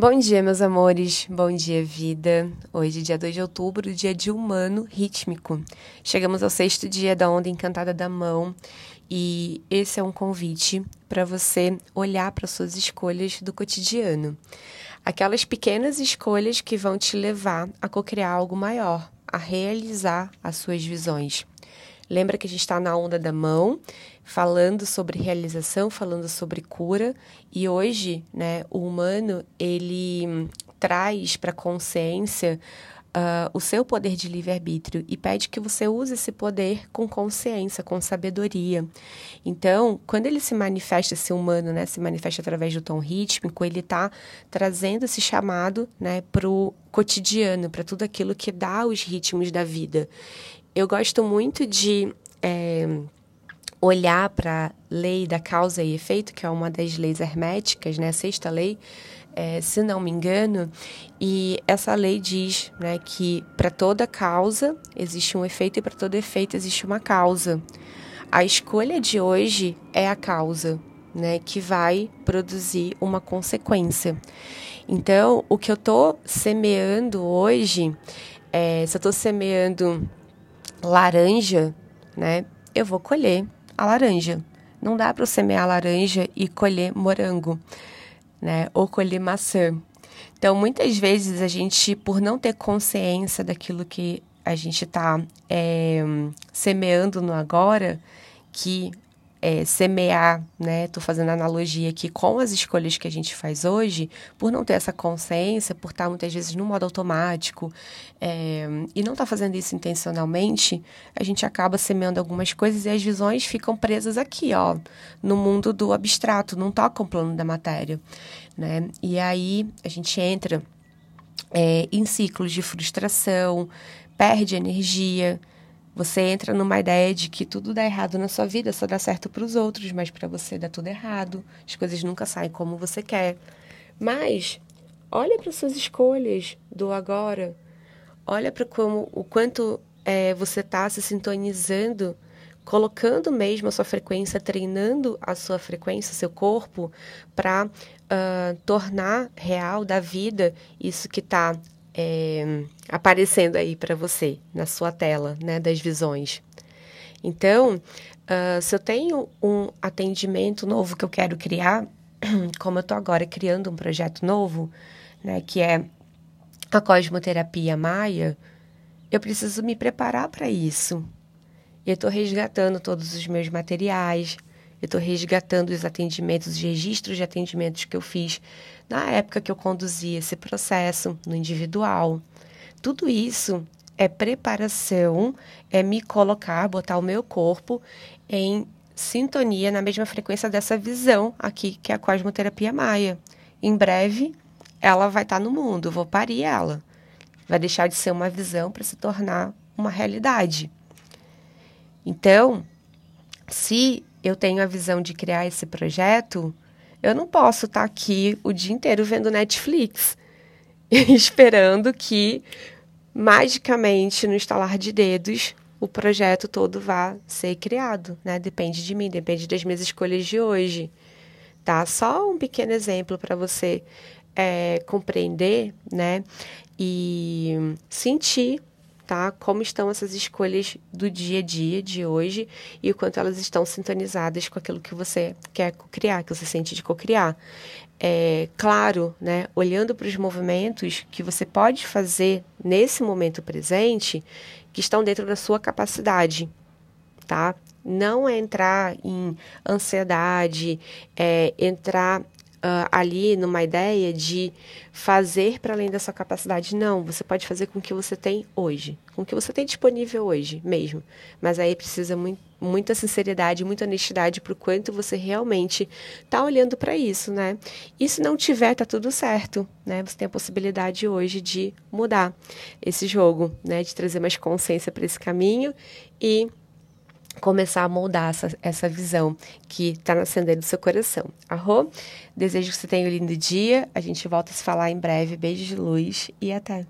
Bom dia, meus amores. Bom dia, vida. Hoje, dia 2 de outubro, dia de humano rítmico. Chegamos ao sexto dia da onda encantada da mão e esse é um convite para você olhar para suas escolhas do cotidiano. Aquelas pequenas escolhas que vão te levar a co-criar algo maior, a realizar as suas visões. Lembra que a gente está na onda da mão, falando sobre realização, falando sobre cura, e hoje, né, o humano ele traz para a consciência Uh, o seu poder de livre-arbítrio e pede que você use esse poder com consciência, com sabedoria. Então, quando ele se manifesta, esse humano, né, se manifesta através do tom rítmico, ele está trazendo esse chamado né, para o cotidiano, para tudo aquilo que dá os ritmos da vida. Eu gosto muito de. É, olhar para a lei da causa e efeito, que é uma das leis herméticas, né, a sexta lei, é, se não me engano, e essa lei diz né, que para toda causa existe um efeito e para todo efeito existe uma causa. A escolha de hoje é a causa, né, que vai produzir uma consequência. Então, o que eu estou semeando hoje, é, se eu estou semeando laranja, né, eu vou colher a laranja. Não dá para semear laranja e colher morango, né? Ou colher maçã. Então, muitas vezes a gente, por não ter consciência daquilo que a gente está é, semeando no agora, que é, semear, né? Estou fazendo analogia aqui com as escolhas que a gente faz hoje, por não ter essa consciência, por estar muitas vezes no modo automático é, e não estar tá fazendo isso intencionalmente, a gente acaba semeando algumas coisas e as visões ficam presas aqui, ó, no mundo do abstrato, não tocam o plano da matéria, né? E aí a gente entra é, em ciclos de frustração, perde energia, você entra numa ideia de que tudo dá errado na sua vida, só dá certo para os outros, mas para você dá tudo errado. As coisas nunca saem como você quer. Mas olha para suas escolhas do agora. Olha para como o quanto é, você está se sintonizando, colocando mesmo a sua frequência, treinando a sua frequência, seu corpo, para uh, ah, tornar real da vida isso que está é, aparecendo aí para você na sua tela, né, das visões. Então, uh, se eu tenho um atendimento novo que eu quero criar, como eu estou agora criando um projeto novo, né, que é a cosmoterapia maia, eu preciso me preparar para isso. Eu estou resgatando todos os meus materiais, eu estou resgatando os atendimentos, os registros de atendimentos que eu fiz na época que eu conduzia esse processo no individual. Tudo isso é preparação, é me colocar, botar o meu corpo em sintonia na mesma frequência dessa visão aqui, que é a cosmoterapia maia. Em breve, ela vai estar no mundo, vou parir ela. Vai deixar de ser uma visão para se tornar uma realidade. Então, se eu tenho a visão de criar esse projeto, eu não posso estar tá aqui o dia inteiro vendo Netflix, esperando que magicamente, no estalar de dedos, o projeto todo vá ser criado, né? Depende de mim, depende das minhas escolhas de hoje, tá? Só um pequeno exemplo para você é, compreender, né? E sentir tá? Como estão essas escolhas do dia a dia de hoje e o quanto elas estão sintonizadas com aquilo que você quer criar, que você sente de cocriar. É claro, né? Olhando para os movimentos que você pode fazer nesse momento presente, que estão dentro da sua capacidade, tá? Não é entrar em ansiedade, é entrar uh, ali numa ideia de fazer para além da sua capacidade. Não, você pode fazer com o que você tem hoje, com o que você tem disponível hoje mesmo. Mas aí precisa muito, muita sinceridade, muita honestidade para o quanto você realmente está olhando para isso, né? E se não tiver, tá tudo certo, né? Você tem a possibilidade hoje de mudar esse jogo, né? De trazer mais consciência para esse caminho e começar a moldar essa, essa visão que está nascendo aí do seu coração. Arro? Desejo que você tenha um lindo dia. A gente volta a se falar em breve. Beijo de luz e até.